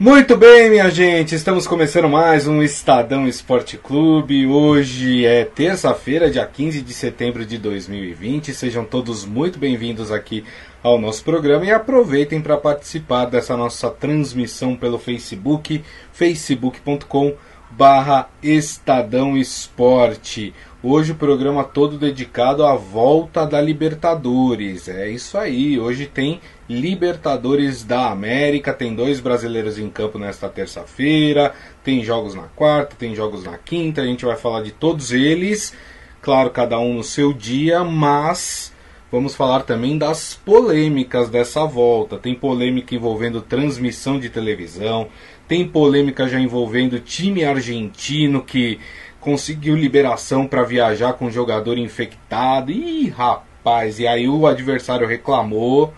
Muito bem, minha gente, estamos começando mais um Estadão Esporte Clube. Hoje é terça-feira, dia 15 de setembro de 2020. Sejam todos muito bem-vindos aqui ao nosso programa e aproveitem para participar dessa nossa transmissão pelo Facebook, facebook.com barra Estadão Esporte. Hoje o programa todo dedicado à volta da Libertadores. É isso aí, hoje tem Libertadores da América, tem dois brasileiros em campo nesta terça-feira, tem jogos na quarta, tem jogos na quinta, a gente vai falar de todos eles, claro, cada um no seu dia, mas vamos falar também das polêmicas dessa volta. Tem polêmica envolvendo transmissão de televisão, tem polêmica já envolvendo time argentino que conseguiu liberação para viajar com um jogador infectado. Ih, rapaz, e aí o adversário reclamou,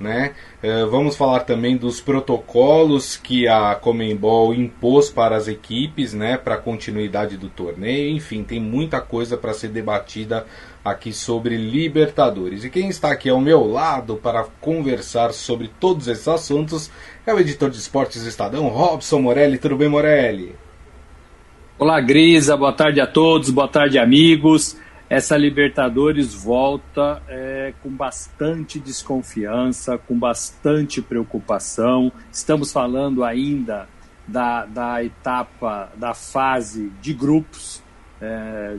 né? Uh, vamos falar também dos protocolos que a Comembol impôs para as equipes, né, para a continuidade do torneio. Enfim, tem muita coisa para ser debatida aqui sobre Libertadores. E quem está aqui ao meu lado para conversar sobre todos esses assuntos é o editor de esportes Estadão, Robson Morelli. Tudo bem, Morelli? Olá, Grisa, boa tarde a todos, boa tarde, amigos. Essa Libertadores volta é, com bastante desconfiança, com bastante preocupação. Estamos falando ainda da, da etapa, da fase de grupos. É,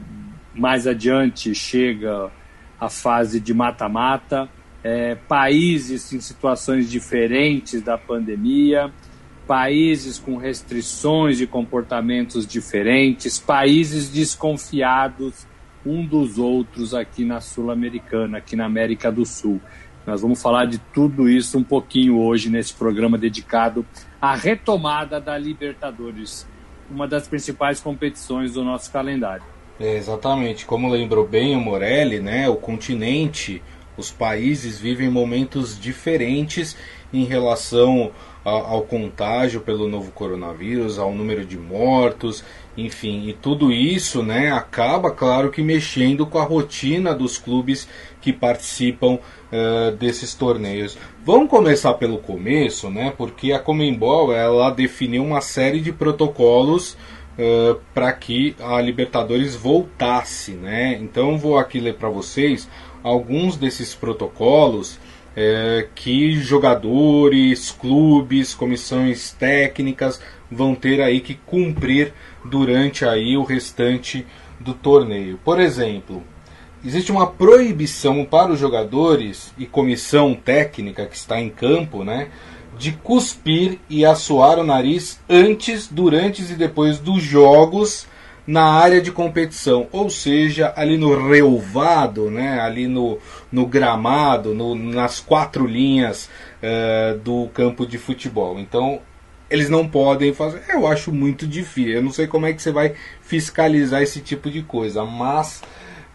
mais adiante chega a fase de mata-mata. É, países em situações diferentes da pandemia países com restrições de comportamentos diferentes, países desconfiados um dos outros aqui na Sul-Americana, aqui na América do Sul. Nós vamos falar de tudo isso um pouquinho hoje nesse programa dedicado à retomada da Libertadores, uma das principais competições do nosso calendário. É, exatamente, como lembrou bem o Morelli, né, o continente, os países vivem momentos diferentes em relação ao contágio pelo novo coronavírus, ao número de mortos, enfim, e tudo isso, né, acaba, claro, que mexendo com a rotina dos clubes que participam uh, desses torneios. Vamos começar pelo começo, né, porque a Comembol ela definiu uma série de protocolos uh, para que a Libertadores voltasse, né. Então, vou aqui ler para vocês alguns desses protocolos é, que jogadores, clubes, comissões técnicas vão ter aí que cumprir durante aí o restante do torneio. Por exemplo, existe uma proibição para os jogadores e comissão técnica que está em campo, né, de cuspir e assoar o nariz antes, durante e depois dos jogos na área de competição, ou seja, ali no relvado, né, ali no, no gramado, no, nas quatro linhas uh, do campo de futebol. Então, eles não podem fazer. Eu acho muito difícil. Eu não sei como é que você vai fiscalizar esse tipo de coisa, mas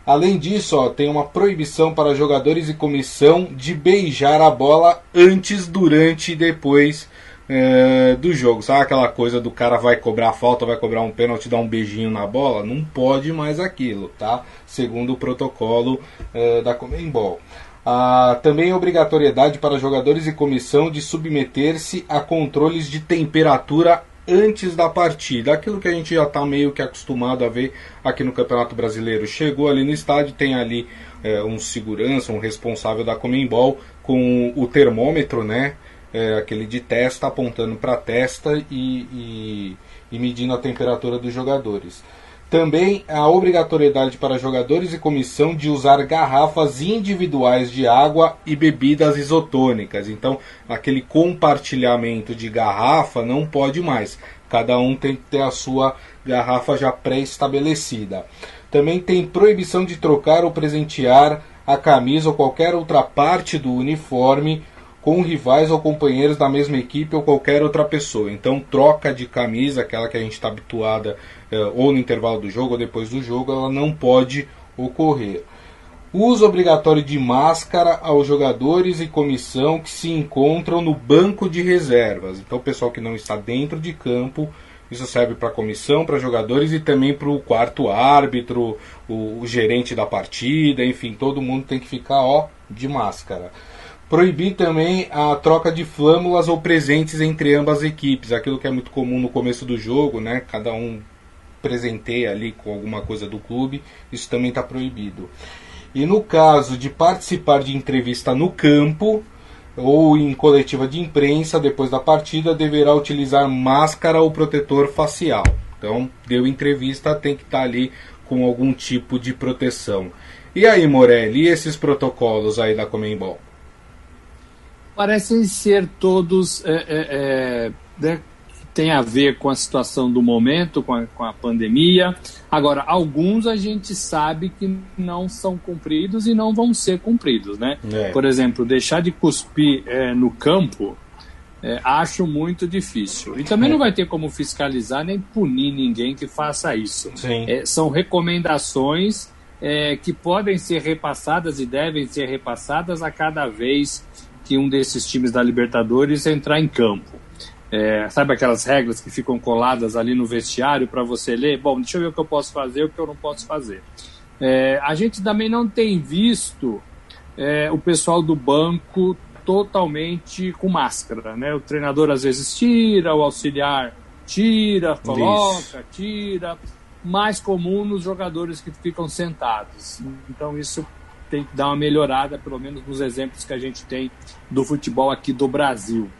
além disso, ó, tem uma proibição para jogadores e comissão de beijar a bola antes, durante e depois é, do jogo. Sabe aquela coisa do cara vai cobrar falta, vai cobrar um pênalti, dar um beijinho na bola? Não pode mais aquilo, tá? Segundo o protocolo é, da Comembol. Ah, também obrigatoriedade para jogadores e comissão de submeter-se a controles de temperatura antes da partida. Aquilo que a gente já está meio que acostumado a ver aqui no Campeonato Brasileiro. Chegou ali no estádio, tem ali é, um segurança, um responsável da Comembol com o termômetro, né? É, aquele de testa apontando para a testa e, e, e medindo a temperatura dos jogadores. Também a obrigatoriedade para jogadores e comissão de usar garrafas individuais de água e bebidas isotônicas. Então, aquele compartilhamento de garrafa não pode mais. Cada um tem que ter a sua garrafa já pré-estabelecida. Também tem proibição de trocar ou presentear a camisa ou qualquer outra parte do uniforme com rivais ou companheiros da mesma equipe ou qualquer outra pessoa. Então, troca de camisa, aquela que a gente está habituada, eh, ou no intervalo do jogo ou depois do jogo, ela não pode ocorrer. Uso obrigatório de máscara aos jogadores e comissão que se encontram no banco de reservas. Então, o pessoal que não está dentro de campo, isso serve para comissão, para jogadores e também para o quarto árbitro, o, o gerente da partida, enfim, todo mundo tem que ficar ó, de máscara. Proibir também a troca de flâmulas ou presentes entre ambas as equipes, aquilo que é muito comum no começo do jogo, né? Cada um presenteia ali com alguma coisa do clube, isso também está proibido. E no caso de participar de entrevista no campo ou em coletiva de imprensa depois da partida, deverá utilizar máscara ou protetor facial. Então, deu entrevista, tem que estar tá ali com algum tipo de proteção. E aí, Morelli, e esses protocolos aí da Comembol? Parecem ser todos é, é, é, né, tem a ver com a situação do momento, com a, com a pandemia. Agora, alguns a gente sabe que não são cumpridos e não vão ser cumpridos, né? É. Por exemplo, deixar de cuspir é, no campo, é, acho muito difícil. E também é. não vai ter como fiscalizar nem punir ninguém que faça isso. É, são recomendações que podem ser repassadas e devem ser repassadas a cada vez que um desses times da Libertadores entrar em campo. É, sabe aquelas regras que ficam coladas ali no vestiário para você ler? Bom, deixa eu ver o que eu posso fazer e o que eu não posso fazer. É, a gente também não tem visto é, o pessoal do banco totalmente com máscara, né? O treinador às vezes tira, o auxiliar tira, coloca, isso. tira. Mais comum nos jogadores que ficam sentados. Então isso tem que dar uma melhorada, pelo menos nos exemplos que a gente tem do futebol aqui do Brasil.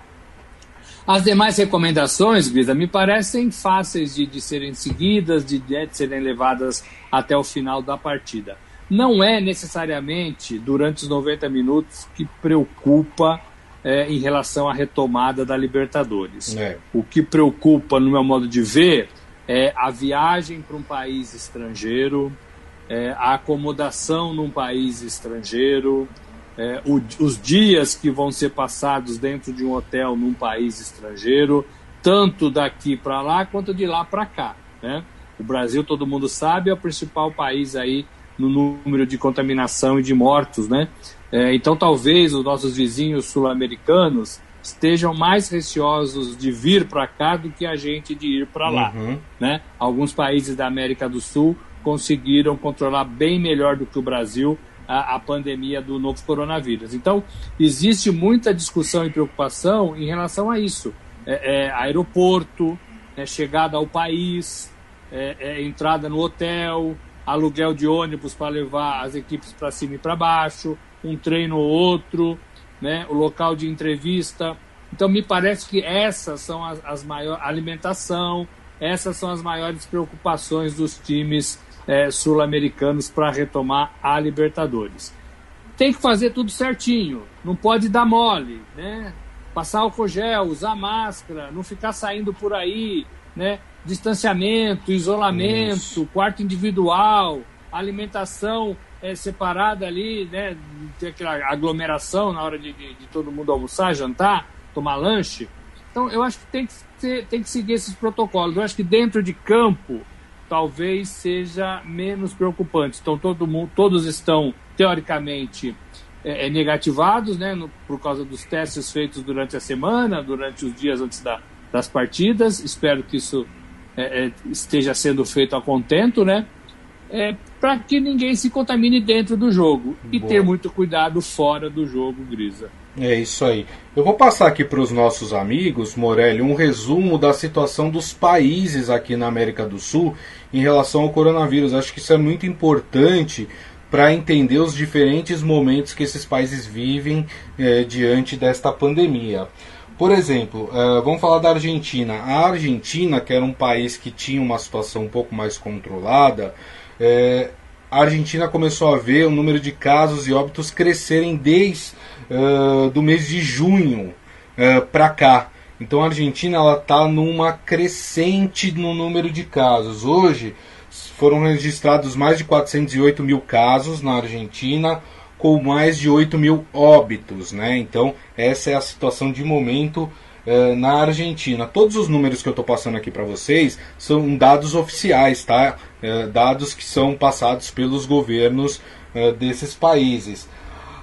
As demais recomendações, Grisa, me parecem fáceis de, de serem seguidas, de, de serem levadas até o final da partida não é necessariamente durante os 90 minutos que preocupa é, em relação à retomada da Libertadores. É. O que preocupa, no meu modo de ver, é a viagem para um país estrangeiro, é, a acomodação num país estrangeiro, é, o, os dias que vão ser passados dentro de um hotel num país estrangeiro, tanto daqui para lá quanto de lá para cá. Né? O Brasil, todo mundo sabe, é o principal país aí no número de contaminação e de mortos, né? É, então, talvez os nossos vizinhos sul-americanos estejam mais receosos de vir para cá do que a gente de ir para lá, uhum. né? Alguns países da América do Sul conseguiram controlar bem melhor do que o Brasil a, a pandemia do novo coronavírus. Então, existe muita discussão e preocupação em relação a isso. É, é, aeroporto, é, chegada ao país, é, é, entrada no hotel, aluguel de ônibus para levar as equipes para cima e para baixo, um treino ou outro, né, o local de entrevista. Então, me parece que essas são as, as maiores. alimentação, essas são as maiores preocupações dos times é, sul-americanos para retomar a Libertadores. Tem que fazer tudo certinho, não pode dar mole, né? Passar álcool gel, usar máscara, não ficar saindo por aí, né? distanciamento, isolamento, Isso. quarto individual, alimentação é, separada ali, né? Ter aquela aglomeração na hora de, de, de, todo mundo almoçar, jantar, tomar lanche. Então, eu acho que tem que, ser, tem que seguir esses protocolos. Eu acho que dentro de campo talvez seja menos preocupante. Então, todo mundo, todos estão, teoricamente, é, é negativados, né? No, por causa dos testes feitos durante a semana, durante os dias antes da, das partidas. Espero que isso é, é, esteja sendo feito a contento, né? É, para que ninguém se contamine dentro do jogo e Boa. ter muito cuidado fora do jogo, Grisa. É isso aí. Eu vou passar aqui para os nossos amigos, Morelli, um resumo da situação dos países aqui na América do Sul em relação ao coronavírus. Acho que isso é muito importante para entender os diferentes momentos que esses países vivem é, diante desta pandemia. Por exemplo, uh, vamos falar da Argentina. A Argentina, que era um país que tinha uma situação um pouco mais controlada, é, a Argentina começou a ver o número de casos e óbitos crescerem desde uh, do mês de junho uh, para cá. Então a Argentina ela está numa crescente no número de casos. Hoje foram registrados mais de 408 mil casos na Argentina com mais de 8 mil óbitos. Né? Então, essa é a situação de momento uh, na Argentina. Todos os números que eu estou passando aqui para vocês são dados oficiais, tá? Uh, dados que são passados pelos governos uh, desses países.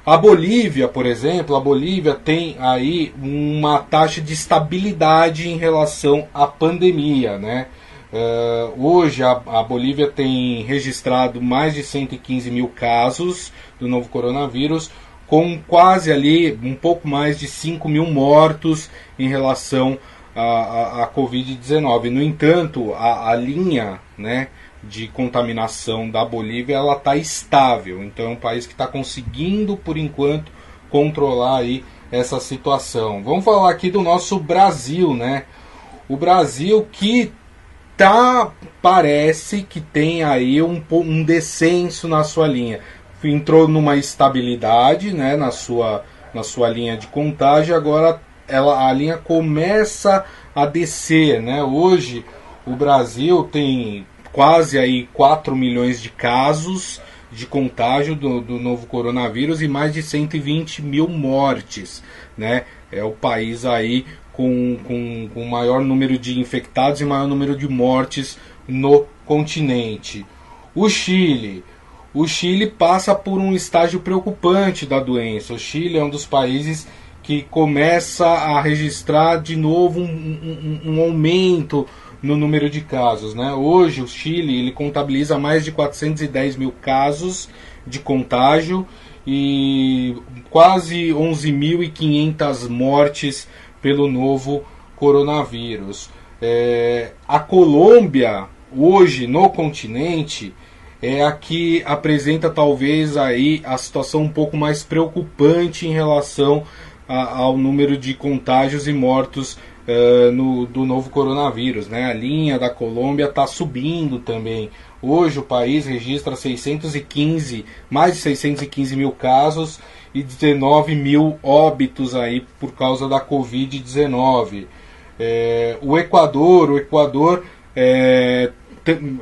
A Bolívia, por exemplo, a Bolívia tem aí uma taxa de estabilidade em relação à pandemia, né? Uh, hoje a, a, Bolívia tem registrado mais de 115 mil casos do novo coronavírus, com quase ali um pouco mais de 5 mil mortos em relação à, à, Covid-19. No entanto, a, a, linha né, de contaminação da Bolívia ela está estável. Então é um país que está conseguindo, por enquanto, controlar aí essa situação. Vamos falar aqui do nosso Brasil, né? O Brasil que tá parece que tem aí um, um descenso na sua linha entrou numa estabilidade né, na, sua, na sua linha de contágio, agora ela, a linha começa a descer. Né? Hoje o Brasil tem quase aí 4 milhões de casos de contágio do, do novo coronavírus e mais de 120 mil mortes. Né? É o país aí com, com, com maior número de infectados e maior número de mortes no continente. O Chile o Chile passa por um estágio preocupante da doença. O Chile é um dos países que começa a registrar de novo um, um, um aumento no número de casos. Né? Hoje o Chile ele contabiliza mais de 410 mil casos de contágio e quase 11.500 mortes pelo novo coronavírus. É, a Colômbia, hoje no continente, é a que apresenta talvez aí a situação um pouco mais preocupante em relação a, ao número de contágios e mortos uh, no, do novo coronavírus. Né? A linha da Colômbia está subindo também. Hoje o país registra 615, mais de 615 mil casos e 19 mil óbitos aí por causa da Covid-19. É, o Equador, o Equador é,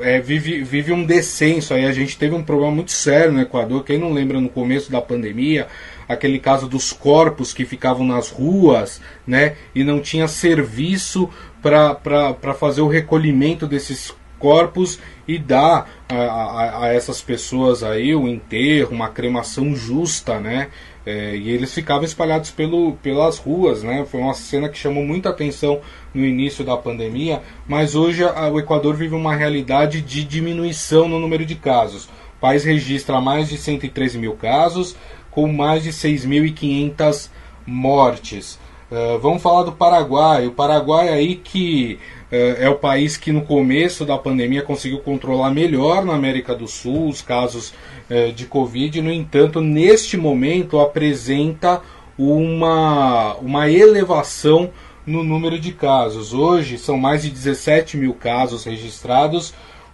é, vive, vive um descenso. Aí a gente teve um problema muito sério no Equador. Quem não lembra no começo da pandemia, aquele caso dos corpos que ficavam nas ruas, né? E não tinha serviço para fazer o recolhimento desses corpos e dar a, a, a, essas pessoas aí o enterro, uma cremação justa, né? É, e eles ficavam espalhados pelo, pelas ruas, né? Foi uma cena que chamou muita atenção no início da pandemia, mas hoje a, o Equador vive uma realidade de diminuição no número de casos. O país registra mais de 113 mil casos, com mais de 6.500 mortes. Uh, vamos falar do Paraguai. O Paraguai aí que uh, é o país que no começo da pandemia conseguiu controlar melhor na América do Sul os casos uh, de Covid. No entanto, neste momento apresenta uma, uma elevação no número de casos. Hoje são mais de 17 mil casos registrados,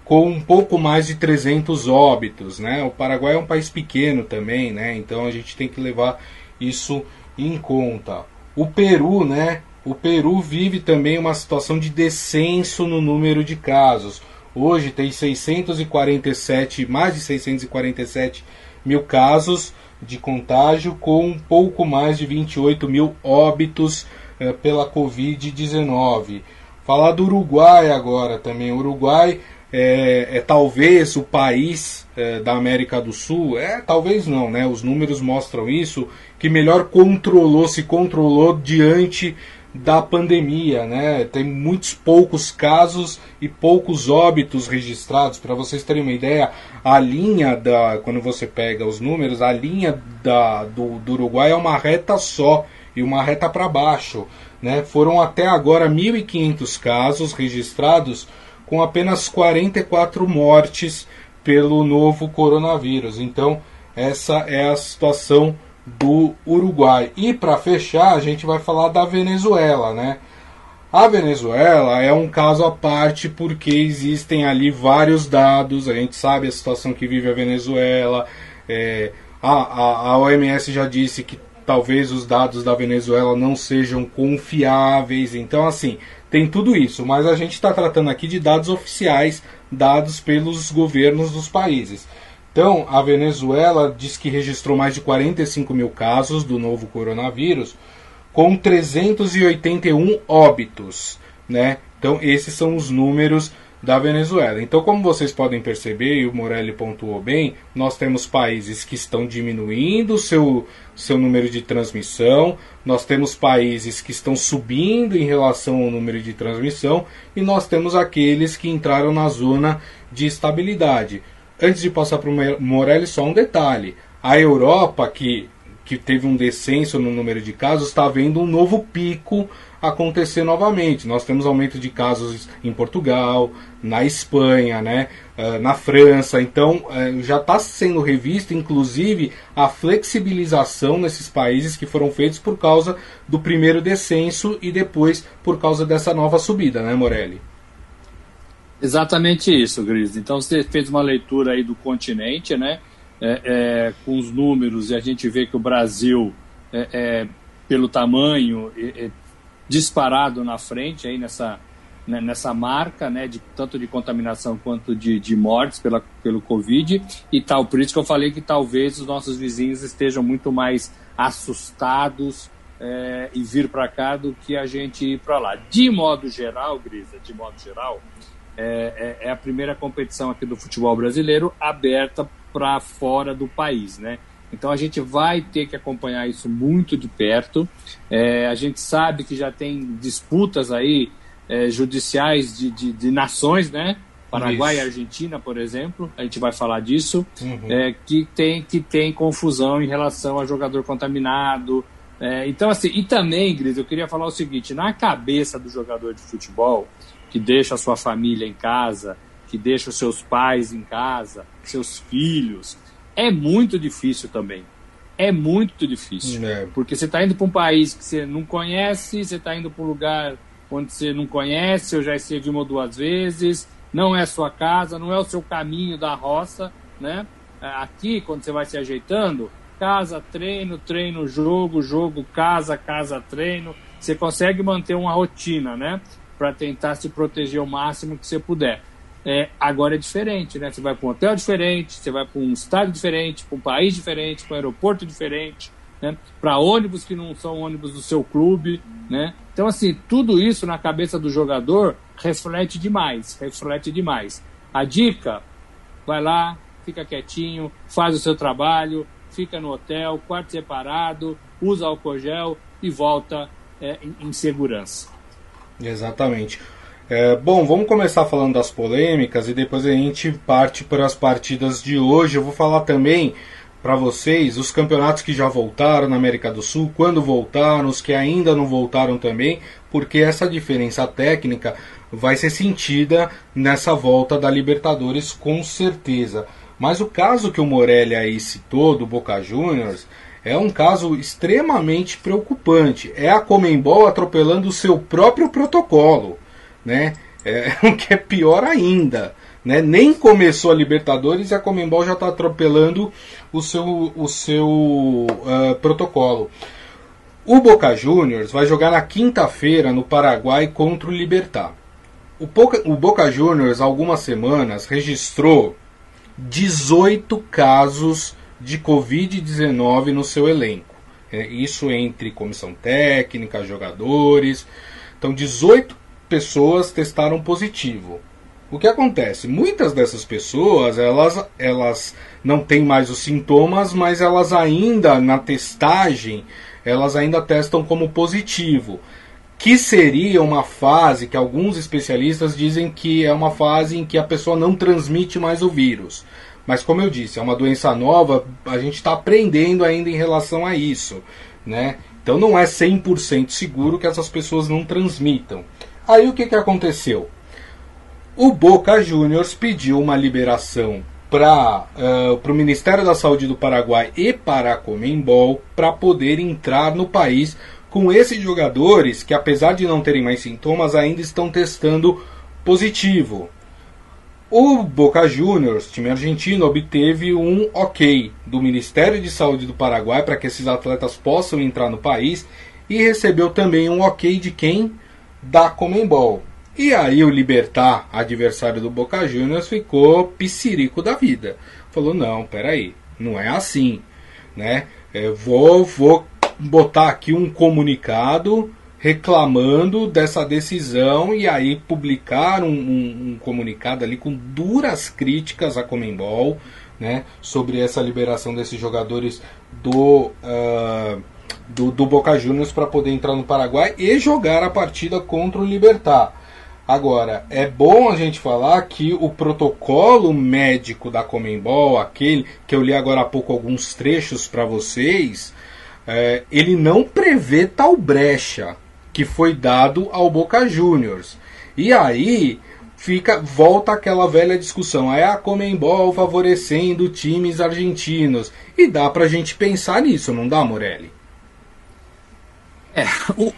com um pouco mais de 300 óbitos. Né? O Paraguai é um país pequeno também, né? então a gente tem que levar isso em conta. O Peru, né? O Peru vive também uma situação de descenso no número de casos. Hoje tem 647, mais de 647 mil casos de contágio, com um pouco mais de 28 mil óbitos é, pela Covid-19. Falar do Uruguai agora também. O Uruguai é, é talvez o país é, da América do Sul, é talvez não, né? Os números mostram isso, que melhor controlou, se controlou diante da pandemia, né? Tem muitos poucos casos e poucos óbitos registrados. Para vocês terem uma ideia, a linha da quando você pega os números, a linha da, do, do Uruguai é uma reta só e uma reta para baixo. Né? Foram até agora 1.500 casos registrados, com apenas 44 mortes pelo novo coronavírus. Então, essa é a situação do Uruguai. E para fechar, a gente vai falar da Venezuela, né? A Venezuela é um caso à parte porque existem ali vários dados, a gente sabe a situação que vive a Venezuela, é, a, a, a OMS já disse que talvez os dados da Venezuela não sejam confiáveis. Então, assim, tem tudo isso, mas a gente está tratando aqui de dados oficiais dados pelos governos dos países. Então, a Venezuela diz que registrou mais de 45 mil casos do novo coronavírus, com 381 óbitos. Né? Então, esses são os números da Venezuela. Então, como vocês podem perceber, e o Morelli pontuou bem, nós temos países que estão diminuindo o seu, seu número de transmissão, nós temos países que estão subindo em relação ao número de transmissão, e nós temos aqueles que entraram na zona de estabilidade. Antes de passar para o Morelli, só um detalhe: a Europa, que que teve um descenso no número de casos, está havendo um novo pico acontecer novamente. Nós temos aumento de casos em Portugal, na Espanha, né, uh, na França. Então uh, já está sendo revisto, inclusive, a flexibilização nesses países que foram feitos por causa do primeiro descenso e depois por causa dessa nova subida, né, Morelli? Exatamente isso, Gris. Então você fez uma leitura aí do continente, né? É, é, com os números e a gente vê que o Brasil, é, é pelo tamanho, disparado na frente aí nessa, né, nessa marca, né, de, tanto de contaminação quanto de, de mortes pela, pelo Covid e tal. Por isso que eu falei que talvez os nossos vizinhos estejam muito mais assustados é, e vir para cá do que a gente ir para lá. De modo geral, Grisa, de modo geral, é, é, é, a primeira competição aqui do futebol brasileiro aberta para fora do país, né? Então a gente vai ter que acompanhar isso muito de perto. É, a gente sabe que já tem disputas aí é, judiciais de, de, de, nações, né? Paraguai isso. e Argentina, por exemplo, a gente vai falar disso, uhum. é, que, tem, que tem confusão em relação a jogador contaminado. É, então, assim, e também, Gris, eu queria falar o seguinte: na cabeça do jogador de futebol, que deixa a sua família em casa, que deixa os seus pais em casa, seus filhos. É muito difícil também. É muito difícil. É. Porque você está indo para um país que você não conhece, você está indo para um lugar onde você não conhece, ou já esteve uma ou duas vezes, não é a sua casa, não é o seu caminho da roça, né? Aqui, quando você vai se ajeitando, casa, treino, treino, jogo, jogo, casa, casa, treino, você consegue manter uma rotina, né? Para tentar se proteger o máximo que você puder. É, agora é diferente, né? Você vai para um hotel diferente, você vai para um estado diferente, para um país diferente, para um aeroporto diferente, né? Para ônibus que não são ônibus do seu clube, né? Então, assim, tudo isso na cabeça do jogador reflete demais, reflete demais. A dica, vai lá, fica quietinho, faz o seu trabalho, fica no hotel, quarto separado, usa álcool gel e volta é, em, em segurança. Exatamente. É, bom, vamos começar falando das polêmicas e depois a gente parte para as partidas de hoje. Eu vou falar também para vocês os campeonatos que já voltaram na América do Sul, quando voltaram, os que ainda não voltaram também, porque essa diferença técnica vai ser sentida nessa volta da Libertadores com certeza. Mas o caso que o Morelli aí citou do Boca Juniors é um caso extremamente preocupante. É a Comembol atropelando o seu próprio protocolo né? É, o que é pior ainda. Né? Nem começou a Libertadores e a Comembol já está atropelando o seu, o seu uh, protocolo. O Boca Juniors vai jogar na quinta-feira no Paraguai contra o Libertar. O Boca, o Boca Juniors, há algumas semanas, registrou 18 casos de Covid-19 no seu elenco. É, isso entre comissão técnica, jogadores. Então, 18 pessoas testaram positivo. O que acontece? Muitas dessas pessoas, elas, elas não têm mais os sintomas, mas elas ainda, na testagem, elas ainda testam como positivo. Que seria uma fase que alguns especialistas dizem que é uma fase em que a pessoa não transmite mais o vírus. Mas como eu disse, é uma doença nova, a gente está aprendendo ainda em relação a isso. Né? Então não é 100% seguro que essas pessoas não transmitam. Aí o que, que aconteceu? O Boca Juniors pediu uma liberação para uh, o Ministério da Saúde do Paraguai e para a Comembol para poder entrar no país com esses jogadores que, apesar de não terem mais sintomas, ainda estão testando positivo. O Boca Juniors, time argentino, obteve um ok do Ministério de Saúde do Paraguai para que esses atletas possam entrar no país e recebeu também um ok de quem? Da Comembol. E aí o Libertar, adversário do Boca Juniors, ficou piscirico da vida. Falou, não, peraí, não é assim. Né? Eu vou, vou botar aqui um comunicado reclamando dessa decisão e aí publicar um, um, um, comunicado ali com duras críticas à Comembol né, sobre essa liberação desses jogadores do uh, do, do Boca Juniors para poder entrar no Paraguai e jogar a partida contra o Libertar. Agora, é bom a gente falar que o protocolo médico da Comembol, aquele que eu li agora há pouco alguns trechos para vocês, é, ele não prevê tal brecha que foi dado ao Boca Juniors. E aí fica volta aquela velha discussão, é a Comembol favorecendo times argentinos. E dá pra gente pensar nisso, não dá, Morelli? É,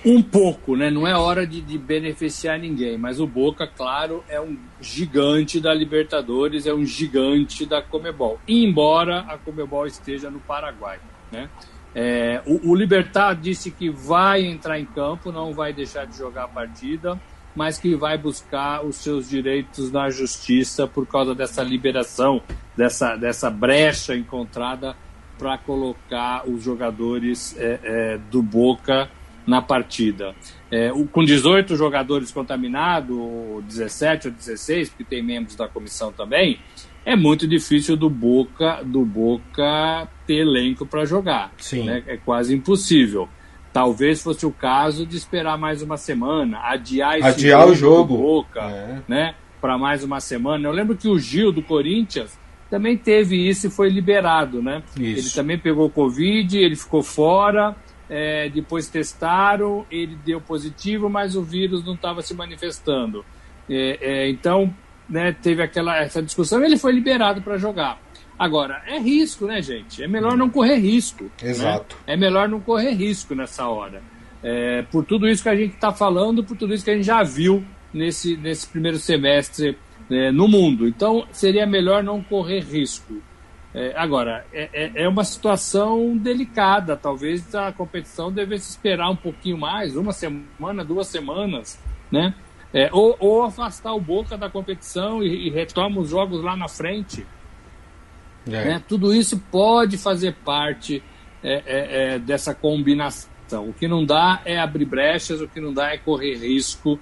um pouco, né? Não é hora de, de, beneficiar ninguém, mas o Boca, claro, é um gigante da Libertadores, é um gigante da Comebol. Embora a Comebol esteja no Paraguai, né? É, o, o Libertar disse que vai entrar em campo, não vai deixar de jogar a partida, mas que vai buscar os seus direitos na justiça por causa dessa liberação, dessa, dessa brecha encontrada para colocar os jogadores é, é, do Boca na partida. É, o, com 18 jogadores contaminados, 17 ou 16, porque tem membros da comissão também, é muito difícil do Boca, do Boca ter elenco para jogar. Sim. Né? É quase impossível. Talvez fosse o caso de esperar mais uma semana, adiar esse adiar jogo o jogo do Boca, é. né, para mais uma semana. Eu lembro que o Gil do Corinthians também teve isso e foi liberado, né? Isso. Ele também pegou Covid, ele ficou fora é, depois testaram, ele deu positivo, mas o vírus não estava se manifestando. É, é, então, né, teve aquela essa discussão e ele foi liberado para jogar. Agora, é risco, né, gente? É melhor não correr risco. Né? Exato. Né? É melhor não correr risco nessa hora. É, por tudo isso que a gente está falando, por tudo isso que a gente já viu nesse, nesse primeiro semestre né, no mundo. Então, seria melhor não correr risco. É, agora, é, é, é uma situação delicada. Talvez a competição devesse esperar um pouquinho mais, uma semana, duas semanas, né? É, ou, ou, afastar o Boca da competição e, e retoma os jogos lá na frente. É. Né? Tudo isso pode fazer parte é, é, dessa combinação. O que não dá é abrir brechas, o que não dá é correr risco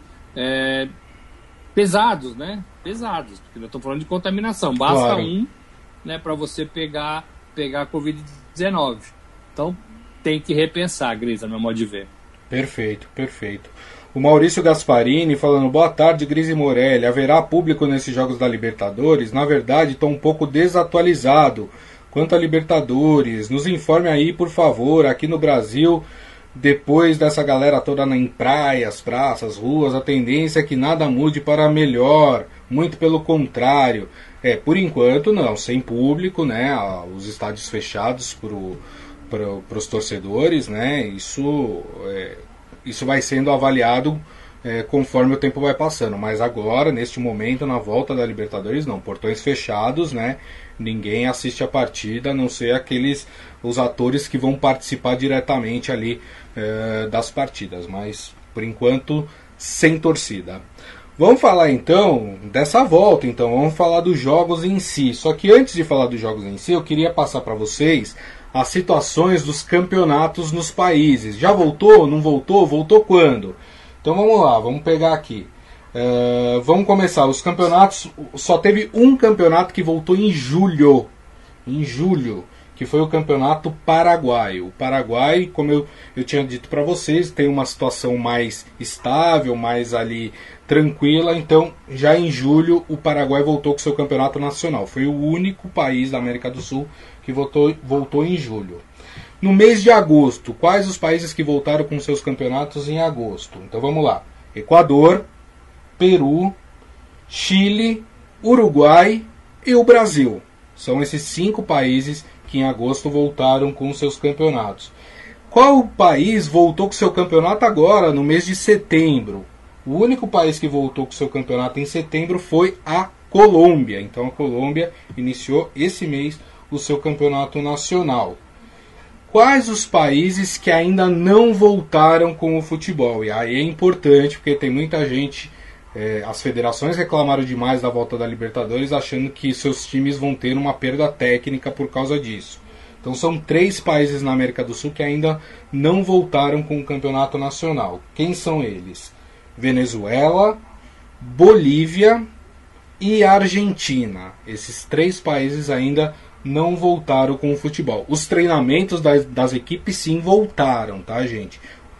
pesados, né? Pesados, porque eu estou falando de contaminação. Basta claro. um né, para você pegar pegar a Covid-19. Então tem que repensar, Grisa, meu modo de ver. Perfeito, perfeito. O Maurício Gasparini falando, boa tarde, Gris e Morelli. Haverá público nesses Jogos da Libertadores? Na verdade, estou um pouco desatualizado quanto a Libertadores. Nos informe aí, por favor, aqui no Brasil, depois dessa galera toda em praias, praças, ruas, a tendência é que nada mude para melhor. Muito pelo contrário. É, por enquanto não, sem público, né? Os estádios fechados para os torcedores, né? Isso, é, isso vai sendo avaliado é, conforme o tempo vai passando. Mas agora, neste momento, na volta da Libertadores, não. Portões fechados, né? Ninguém assiste a partida, a não ser aqueles os atores que vão participar diretamente ali é, das partidas. Mas por enquanto, sem torcida. Vamos falar então dessa volta, então vamos falar dos jogos em si. Só que antes de falar dos jogos em si, eu queria passar para vocês as situações dos campeonatos nos países. Já voltou? Não voltou? Voltou quando? Então vamos lá, vamos pegar aqui. Uh, vamos começar. Os campeonatos. Só teve um campeonato que voltou em julho. Em julho que foi o Campeonato Paraguaio. O Paraguai, como eu, eu tinha dito para vocês, tem uma situação mais estável, mais ali tranquila. Então, já em julho, o Paraguai voltou com seu campeonato nacional. Foi o único país da América do Sul que voltou, voltou em julho. No mês de agosto, quais os países que voltaram com seus campeonatos em agosto? Então vamos lá: Equador, Peru, Chile, Uruguai e o Brasil. São esses cinco países que em agosto voltaram com seus campeonatos. Qual país voltou com seu campeonato agora, no mês de setembro? O único país que voltou com seu campeonato em setembro foi a Colômbia. Então a Colômbia iniciou esse mês o seu campeonato nacional. Quais os países que ainda não voltaram com o futebol? E aí é importante porque tem muita gente é, as federações reclamaram demais da volta da Libertadores, achando que seus times vão ter uma perda técnica por causa disso. Então são três países na América do Sul que ainda não voltaram com o campeonato nacional. Quem são eles? Venezuela, Bolívia e Argentina. Esses três países ainda não voltaram com o futebol. Os treinamentos das, das equipes sim voltaram, tá, gente?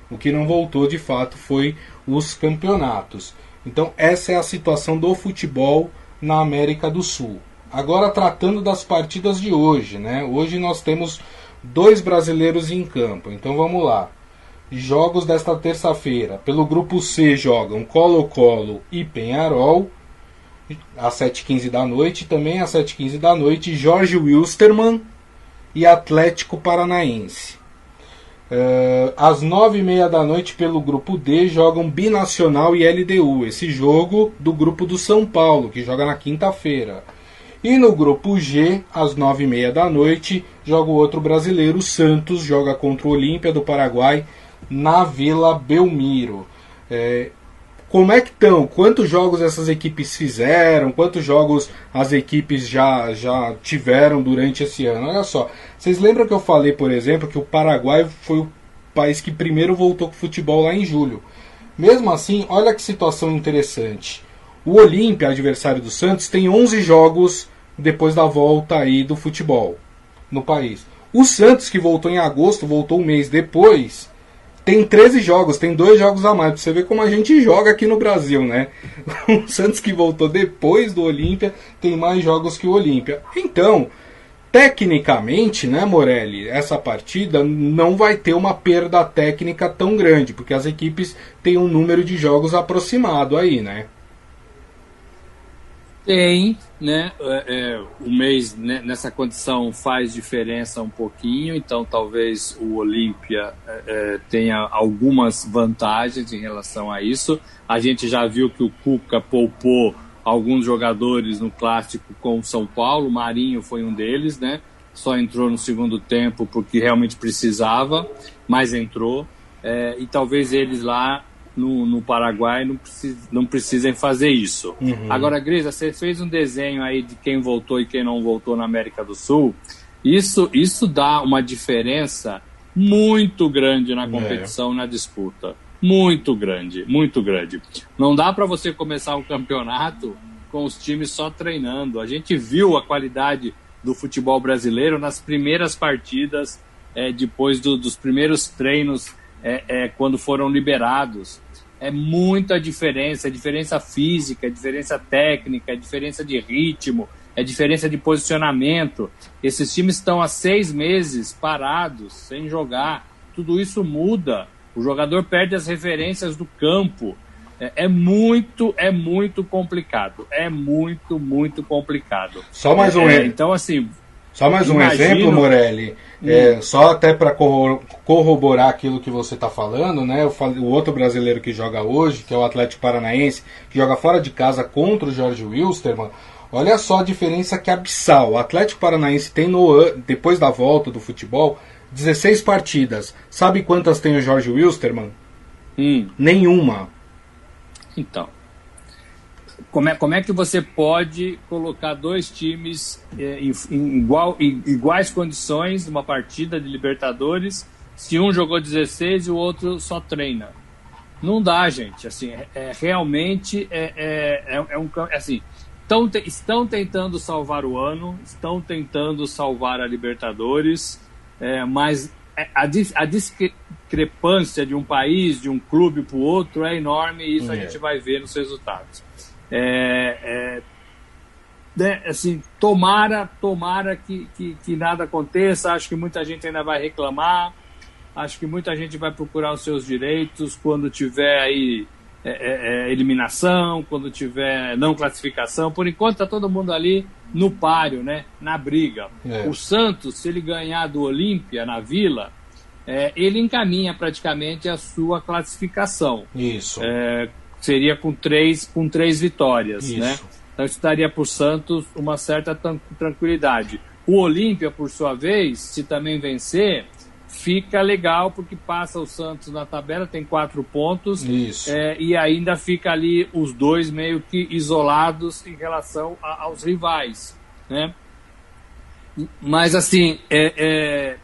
O que não voltou de fato foi os campeonatos. Então, essa é a situação do futebol na América do Sul. Agora, tratando das partidas de hoje, né? Hoje nós temos dois brasileiros em campo. Então vamos lá. Jogos desta terça-feira. Pelo grupo C jogam Colo-Colo e Penharol. Às 7h15 da noite. Também às 7h15 da noite, Jorge Wilstermann e Atlético Paranaense. Uh, às 9h30 da noite, pelo grupo D, jogam Binacional e LDU. Esse jogo do grupo do São Paulo, que joga na quinta-feira. E no grupo G, às 9h30 da noite, joga o outro brasileiro, Santos, joga contra o Olímpia do Paraguai na Vila Belmiro. É, como é que estão? Quantos jogos essas equipes fizeram? Quantos jogos as equipes já, já tiveram durante esse ano? Olha só, vocês lembram que eu falei, por exemplo, que o Paraguai foi o país que primeiro voltou com futebol lá em julho. Mesmo assim, olha que situação interessante. O Olímpia, adversário do Santos, tem 11 jogos depois da volta aí do futebol no país. O Santos, que voltou em agosto, voltou um mês depois, tem 13 jogos, tem dois jogos a mais. Pra você ver como a gente joga aqui no Brasil, né? O Santos que voltou depois do Olímpia tem mais jogos que o Olímpia. Então, tecnicamente, né, Morelli, essa partida não vai ter uma perda técnica tão grande, porque as equipes têm um número de jogos aproximado aí, né? Tem, né? É, é, o mês né, nessa condição faz diferença um pouquinho, então talvez o Olímpia é, é, tenha algumas vantagens em relação a isso. A gente já viu que o Cuca poupou alguns jogadores no clássico com o São Paulo, Marinho foi um deles, né? Só entrou no segundo tempo porque realmente precisava, mas entrou. É, e talvez eles lá no, no Paraguai não, precis, não precisem fazer isso. Uhum. Agora, Grisa, você fez um desenho aí de quem voltou e quem não voltou na América do Sul. Isso, isso dá uma diferença muito grande na é. competição, é. na disputa. Muito grande, muito grande. Não dá para você começar um campeonato com os times só treinando. A gente viu a qualidade do futebol brasileiro nas primeiras partidas, é, depois do, dos primeiros treinos, é, é, quando foram liberados é muita diferença, é diferença física, é diferença técnica, é diferença de ritmo, é diferença de posicionamento. Esses times estão há seis meses parados, sem jogar. Tudo isso muda. O jogador perde as referências do campo. É, é muito, é muito complicado. É muito, muito complicado. Só mais um é, Então, assim. Só mais um exemplo, Morelli. É, só até para corroborar aquilo que você está falando, né? o outro brasileiro que joga hoje, que é o Atlético Paranaense, que joga fora de casa contra o Jorge Wilstermann. Olha só a diferença que abissal. O Atlético Paranaense tem no depois da volta do futebol 16 partidas. Sabe quantas tem o Jorge Wilstermann? Hum. Nenhuma. Então como é, como é que você pode colocar dois times é, em, em, igual, em iguais condições numa partida de Libertadores se um jogou 16 e o outro só treina? Não dá, gente. Assim, é, é realmente é, é, é, é um é assim. Tão, te, estão tentando salvar o ano, estão tentando salvar a Libertadores, é, mas a, a discrepância de um país, de um clube para o outro é enorme e isso a gente vai ver nos resultados. É, é, né, assim, tomara, tomara que, que, que, nada aconteça. Acho que muita gente ainda vai reclamar. Acho que muita gente vai procurar os seus direitos quando tiver aí é, é, é eliminação, quando tiver não classificação. Por enquanto está todo mundo ali no páreo, né? Na briga. É. O Santos, se ele ganhar do Olímpia na Vila, é, ele encaminha praticamente a sua classificação. Isso. Seria com três, com três vitórias, né? Isso. né? Então isso daria para o Santos uma certa tranquilidade. O Olímpia, por sua vez, se também vencer, fica legal porque passa o Santos na tabela, tem quatro pontos é, e ainda fica ali os dois meio que isolados em relação a, aos rivais, né? Mas assim, é, é,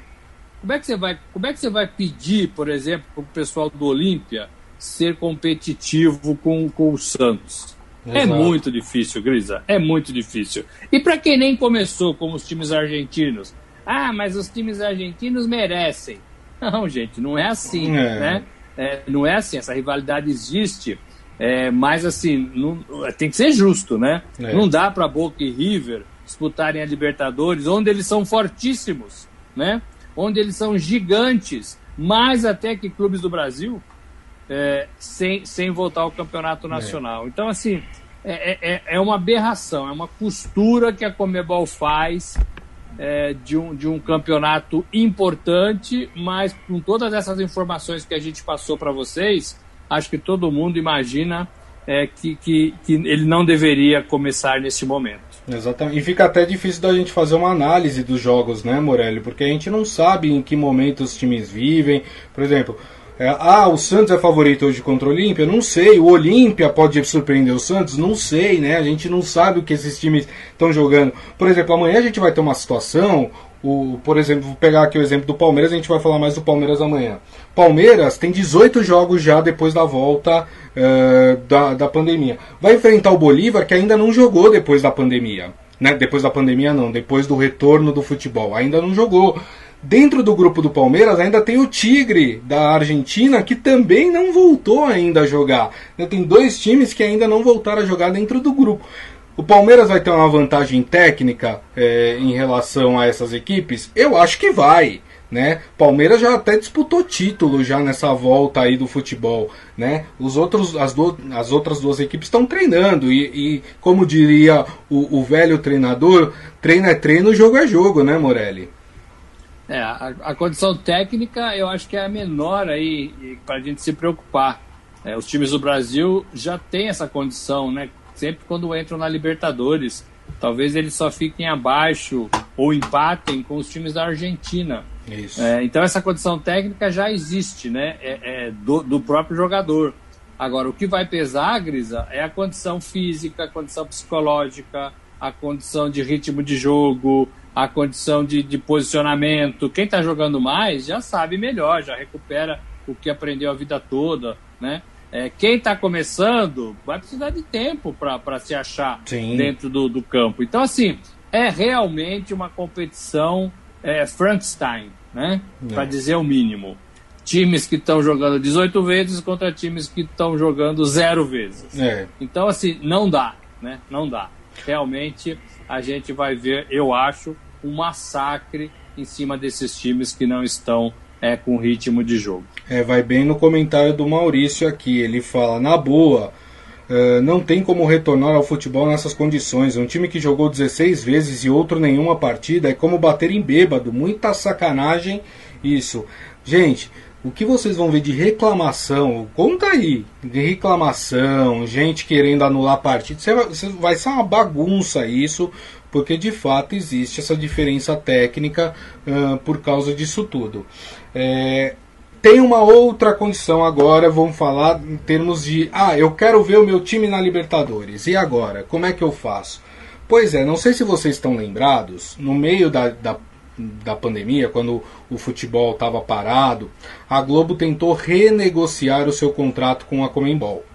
como é que você vai, como é que você vai pedir, por exemplo, para o pessoal do Olímpia ser competitivo com, com o Santos. É Exato. É muito difícil, Grisa. É muito difícil. E para quem nem começou como os times argentinos, ah, mas os times argentinos merecem. Não, gente, não é assim, é. né? É, não é assim. Essa rivalidade existe, é, mas assim não, tem que ser justo, né? É. Não dá para Boca e River disputarem a Libertadores, onde eles são fortíssimos, né? onde eles são gigantes, mais até que clubes do Brasil, é, sem, sem voltar ao campeonato nacional. É. Então, assim, é, é, é, uma aberração, é uma costura que a Comebol faz é, de, um, de um campeonato importante, mas com todas essas informações que a gente passou para vocês, acho que todo mundo imagina é, que, que, que ele não deveria começar nesse momento. Exatamente. E fica até difícil da gente fazer uma análise dos jogos, né, Morelli? Porque a gente não sabe em que momento os times vivem. Por exemplo, é, ah, o Santos é favorito hoje contra o Olímpia? Não sei. O Olímpia pode surpreender o Santos? Não sei, né? A gente não sabe o que esses times estão jogando. Por exemplo, amanhã a gente vai ter uma situação. O, por exemplo, vou pegar aqui o exemplo do Palmeiras, a gente vai falar mais do Palmeiras amanhã. Palmeiras tem 18 jogos já depois da volta uh, da, da pandemia. Vai enfrentar o Bolívar, que ainda não jogou depois da pandemia. Né? Depois da pandemia, não, depois do retorno do futebol. Ainda não jogou. Dentro do grupo do Palmeiras ainda tem o Tigre da Argentina que também não voltou ainda a jogar. Tem dois times que ainda não voltaram a jogar dentro do grupo. O Palmeiras vai ter uma vantagem técnica é, em relação a essas equipes? Eu acho que vai. Né? Palmeiras já até disputou título já nessa volta aí do futebol, né? Os outros, as, do, as outras duas equipes estão treinando e, e, como diria o, o velho treinador, treino é treino, jogo é jogo, né, Morelli? É, a, a, condição técnica eu acho que é a menor aí para a gente se preocupar. É, os times do Brasil já têm essa condição, né? Sempre quando entram na Libertadores, talvez eles só fiquem abaixo ou empatem com os times da Argentina. É, então essa condição técnica já existe, né? É, é do, do, próprio jogador. Agora, o que vai pesar, Grisa, é a condição física, a condição psicológica, a condição de ritmo de jogo, a condição de, de posicionamento. Quem está jogando mais já sabe melhor, já recupera o que aprendeu a vida toda, né? É, quem está começando vai precisar de tempo para se achar Sim. dentro do, do, campo. Então, assim, é realmente uma competição é, Frankenstein, né? É. Para dizer o mínimo. Times que estão jogando 18 vezes contra times que estão jogando zero vezes. É. Então, assim, não dá, né? Não dá. Realmente, a gente vai ver, eu acho, um massacre em cima desses times que não estão é, com ritmo de jogo. É, vai bem no comentário do Maurício aqui. Ele fala: na boa, uh, não tem como retornar ao futebol nessas condições. Um time que jogou 16 vezes e outro nenhuma partida é como bater em bêbado. Muita sacanagem isso. Gente, o que vocês vão ver de reclamação, conta aí, de reclamação, gente querendo anular a partida, vai ser uma bagunça isso, porque de fato existe essa diferença técnica uh, por causa disso tudo. É, tem uma outra condição agora, vamos falar em termos de, ah, eu quero ver o meu time na Libertadores, e agora? Como é que eu faço? Pois é, não sei se vocês estão lembrados, no meio da, da, da pandemia, quando o futebol estava parado, a Globo tentou renegociar o seu contrato com a Comembol.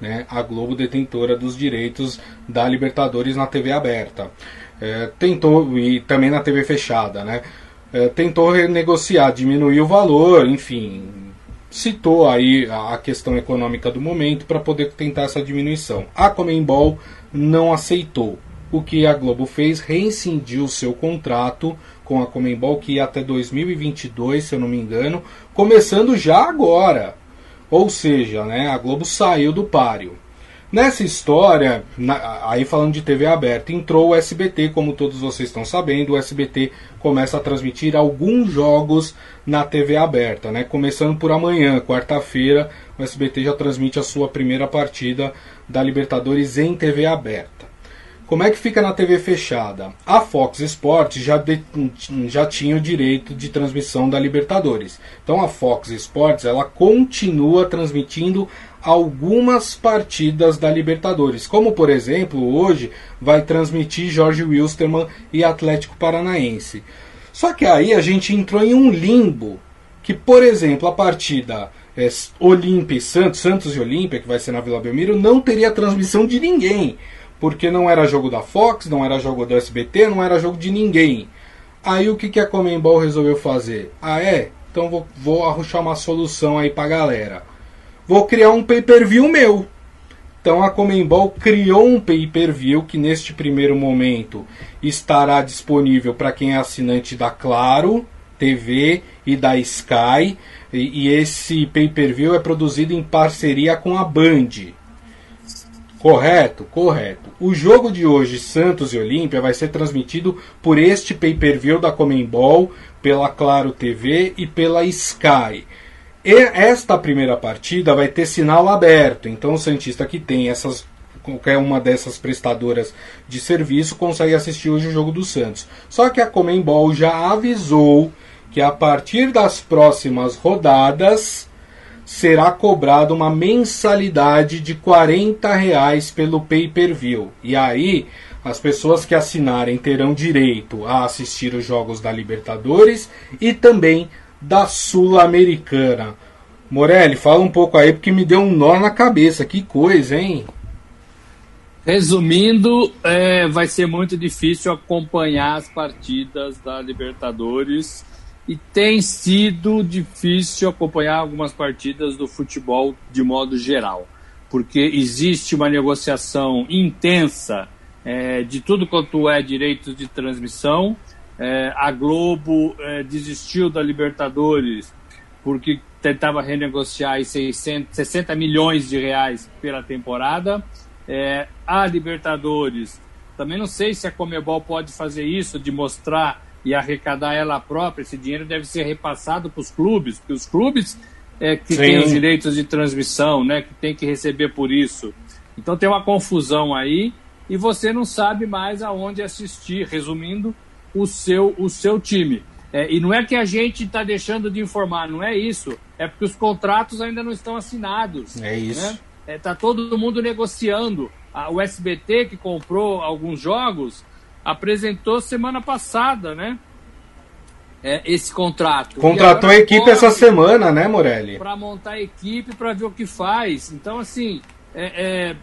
Né, a Globo detentora dos direitos da Libertadores na TV aberta é, tentou, e também na TV fechada, né? É, tentou renegociar, diminuir o valor, enfim, citou aí a questão econômica do momento para poder tentar essa diminuição. A Comembol não aceitou. O que a Globo fez, reincindiu seu contrato com a Comembol, que ia até 2022, se eu não me engano, começando já agora. Ou seja, né, a Globo saiu do páreo. Nessa história, na, aí falando de TV aberta, entrou o SBT, como todos vocês estão sabendo, o SBT começa a transmitir alguns jogos na TV aberta, né? Começando por amanhã, quarta-feira, o SBT já transmite a sua primeira partida da Libertadores em TV aberta. Como é que fica na TV fechada? A Fox Sports já, de, já tinha o direito de transmissão da Libertadores. Então a Fox Sports ela continua transmitindo algumas partidas da Libertadores, como por exemplo, hoje vai transmitir Jorge Wilstermann e Atlético Paranaense. Só que aí a gente entrou em um limbo, que por exemplo, a partida é, Olímpia e Santos, Santos e Olímpia, que vai ser na Vila Belmiro, não teria transmissão de ninguém, porque não era jogo da Fox, não era jogo do SBT, não era jogo de ninguém. Aí o que, que a Comembol resolveu fazer? Ah é? Então vou, vou uma solução aí pra galera vou criar um pay-per-view meu. Então a Comembol criou um pay-per-view que neste primeiro momento estará disponível para quem é assinante da Claro, TV e da Sky. E, e esse pay-per-view é produzido em parceria com a Band. Correto, correto. O jogo de hoje, Santos e Olímpia, vai ser transmitido por este pay-per-view da Comembol, pela Claro TV e pela Sky. E esta primeira partida vai ter sinal aberto, então o Santista que tem essas qualquer uma dessas prestadoras de serviço consegue assistir hoje o jogo do Santos. Só que a Comembol já avisou que a partir das próximas rodadas será cobrada uma mensalidade de 40 reais pelo pay-per-view. E aí, as pessoas que assinarem terão direito a assistir os jogos da Libertadores e também da Sul-Americana. Morelli, fala um pouco aí porque me deu um nó na cabeça. Que coisa, hein? Resumindo, é, vai ser muito difícil acompanhar as partidas da Libertadores e tem sido difícil acompanhar algumas partidas do futebol de modo geral, porque existe uma negociação intensa é, de tudo quanto é direitos de transmissão. É, a Globo é, desistiu da Libertadores porque tentava renegociar 600, 60 milhões de reais pela temporada. É, a Libertadores, também não sei se a Comebol pode fazer isso, de mostrar e arrecadar ela própria. Esse dinheiro deve ser repassado para os clubes, porque os clubes é, que Sim. têm os direitos de transmissão, né, que tem que receber por isso. Então tem uma confusão aí e você não sabe mais aonde assistir, resumindo, o seu, o seu time. É, e não é que a gente está deixando de informar, não é isso. É porque os contratos ainda não estão assinados. É isso. Né? É, tá todo mundo negociando. o SBT, que comprou alguns jogos, apresentou semana passada, né? É, esse contrato. Contratou a equipe essa semana, né, Morelli? Para montar a equipe, para ver o que faz. Então, assim, é, é,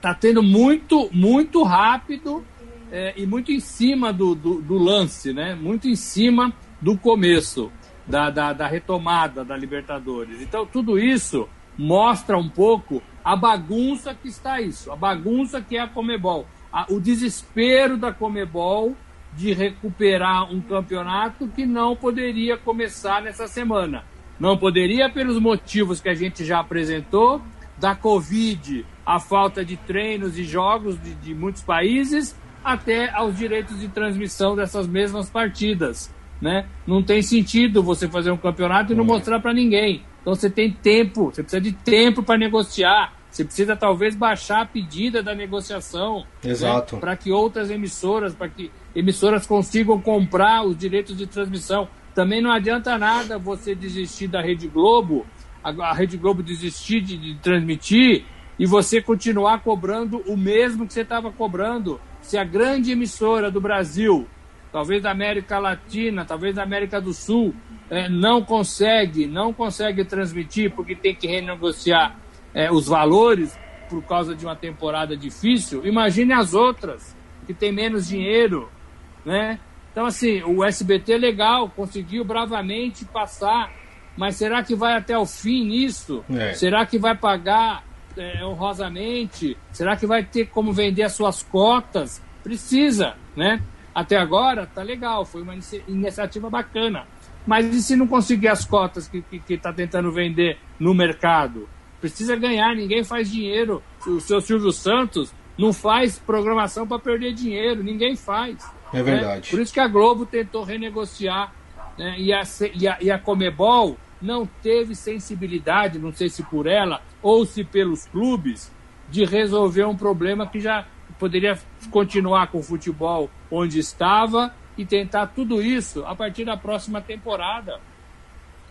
tá tendo muito, muito rápido é, e muito em cima do, do, do, lance, né? Muito em cima do começo da, da, da retomada da Libertadores. Então, tudo isso mostra um pouco a bagunça que está isso, a bagunça que é a Comebol a, o desespero da Comebol de recuperar um campeonato que não poderia começar nessa semana. Não poderia pelos motivos que a gente já apresentou, da Covid, a falta de treinos e jogos de, de muitos países, até aos direitos de transmissão dessas mesmas partidas. Né? Não tem sentido você fazer um campeonato e não mostrar para ninguém. Então você tem tempo, você precisa de tempo para negociar, você precisa talvez baixar a pedida da negociação. Né, Exato. Né, para que outras emissoras, para que emissoras consigam comprar os direitos de transmissão. Também não adianta nada você desistir da Rede Globo, a, a Rede Globo desistir de, de transmitir e você continuar cobrando o mesmo que você estava cobrando. Se a grande emissora do Brasil, talvez da América Latina, talvez da América do Sul, é, não consegue, não consegue transmitir porque tem que renegociar é, os valores por causa de uma temporada difícil, imagine as outras, que tem menos dinheiro, né? Então, assim, o SBT é legal, conseguiu bravamente passar, mas será que vai até o fim nisso? É. Será que vai pagar é, honrosamente? Será que vai ter como vender as suas cotas? Precisa, né? Até agora, tá legal, foi uma iniciativa bacana. Mas e se não conseguir as cotas que está tá tentando vender no mercado? precisa ganhar, ninguém faz dinheiro. O seu Silvio Santos não faz programação para perder dinheiro, ninguém faz. É verdade. Né? Por isso que a Globo tentou renegociar né? e, a, e, a, e a Comebol não teve sensibilidade, não sei se por ela ou se pelos clubes, de resolver um problema que já poderia continuar com o futebol onde estava e tentar tudo isso a partir da próxima temporada.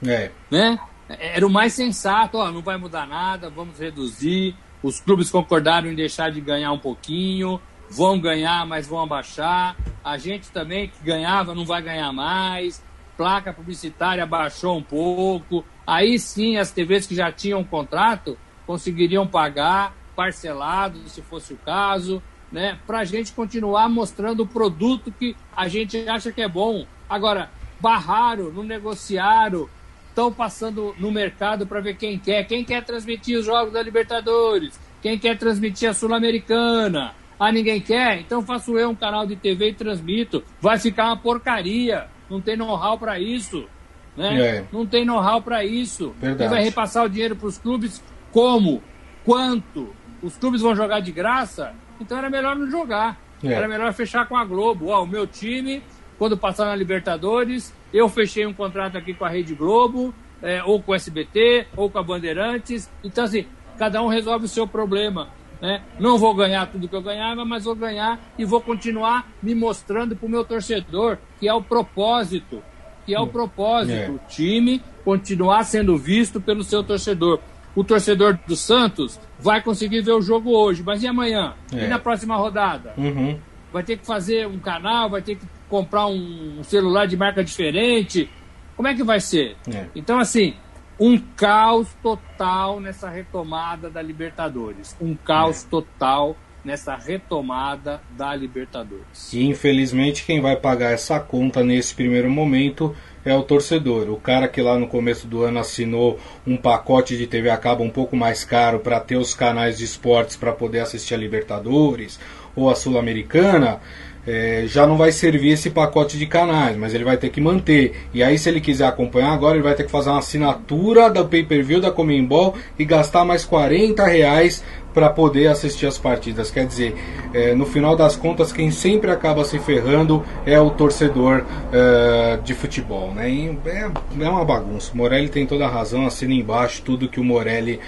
É. Né? Era o mais sensato, ó, não vai mudar nada, vamos reduzir. Os clubes concordaram em deixar de ganhar um pouquinho, vão ganhar, mas vão abaixar. A gente também que ganhava não vai ganhar mais. Placa publicitária baixou um pouco. Aí sim as TVs que já tinham contrato conseguiriam pagar parcelado, se fosse o caso, né? Para a gente continuar mostrando o produto que a gente acha que é bom. Agora, barraram, não negociaram, estão passando no mercado para ver quem quer. Quem quer transmitir os jogos da Libertadores? Quem quer transmitir a Sul-Americana? Ah, ninguém quer? Então faço eu um canal de TV e transmito. Vai ficar uma porcaria. não tem know-how para isso. Né? É. Não tem know-how para isso. Verdade. Quem vai repassar o dinheiro para os clubes? Como? Quanto? Os clubes vão jogar de graça? Então era melhor não jogar. É. Era melhor fechar com a Globo. Ó, o meu time, quando passar na Libertadores, eu fechei um contrato aqui com a Rede Globo, é, ou com o SBT, ou com a Bandeirantes. Então, assim, cada um resolve o seu problema. Né? Não vou ganhar tudo que eu ganhava, mas vou ganhar e vou continuar me mostrando para o meu torcedor, que é o propósito. Que é o propósito. É. O time continuar sendo visto pelo seu torcedor. O torcedor do Santos vai conseguir ver o jogo hoje, mas e amanhã? É. E na próxima rodada? Uhum. Vai ter que fazer um canal, vai ter que comprar um celular de marca diferente. Como é que vai ser? É. Então, assim, um caos total nessa retomada da Libertadores. Um caos é. total nessa retomada da Libertadores. E infelizmente quem vai pagar essa conta nesse primeiro momento é o torcedor. O cara que lá no começo do ano assinou um pacote de TV a cabo um pouco mais caro para ter os canais de esportes para poder assistir a Libertadores ou a Sul-Americana, é, já não vai servir esse pacote de canais, mas ele vai ter que manter. E aí, se ele quiser acompanhar agora, ele vai ter que fazer uma assinatura da pay-per-view da Comembol e gastar mais 40 reais para poder assistir as partidas. Quer dizer, é, no final das contas, quem sempre acaba se ferrando é o torcedor é, de futebol. Né? É, é uma bagunça. O Morelli tem toda a razão, assina embaixo tudo que o Morelli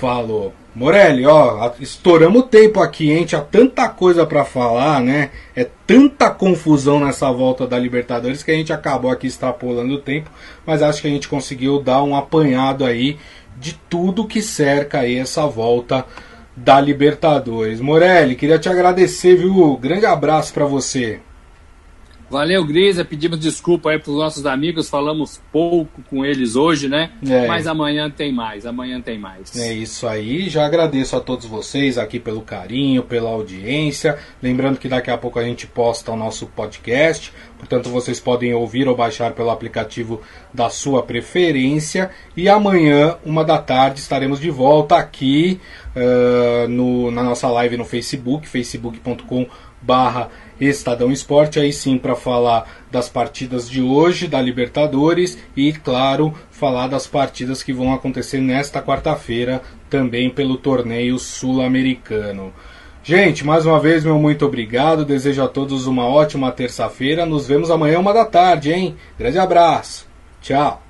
falou. Morelli, ó, estouramos o tempo aqui, hein? Tinha tanta coisa para falar, né? É tanta confusão nessa volta da Libertadores que a gente acabou aqui extrapolando o tempo, mas acho que a gente conseguiu dar um apanhado aí de tudo que cerca aí essa volta da Libertadores. Morelli, queria te agradecer, viu? Grande abraço para você. Valeu, Grisa. Pedimos desculpa aí para os nossos amigos. Falamos pouco com eles hoje, né? É. Mas amanhã tem mais. Amanhã tem mais. É isso aí. Já agradeço a todos vocês aqui pelo carinho, pela audiência. Lembrando que daqui a pouco a gente posta o nosso podcast. Portanto, vocês podem ouvir ou baixar pelo aplicativo da sua preferência. E amanhã, uma da tarde, estaremos de volta aqui uh, no, na nossa live no Facebook, facebook.com barra Estadão Esporte, aí sim para falar das partidas de hoje da Libertadores e, claro, falar das partidas que vão acontecer nesta quarta-feira também pelo torneio sul-americano. Gente, mais uma vez, meu muito obrigado. Desejo a todos uma ótima terça-feira. Nos vemos amanhã, uma da tarde, hein? Grande abraço. Tchau.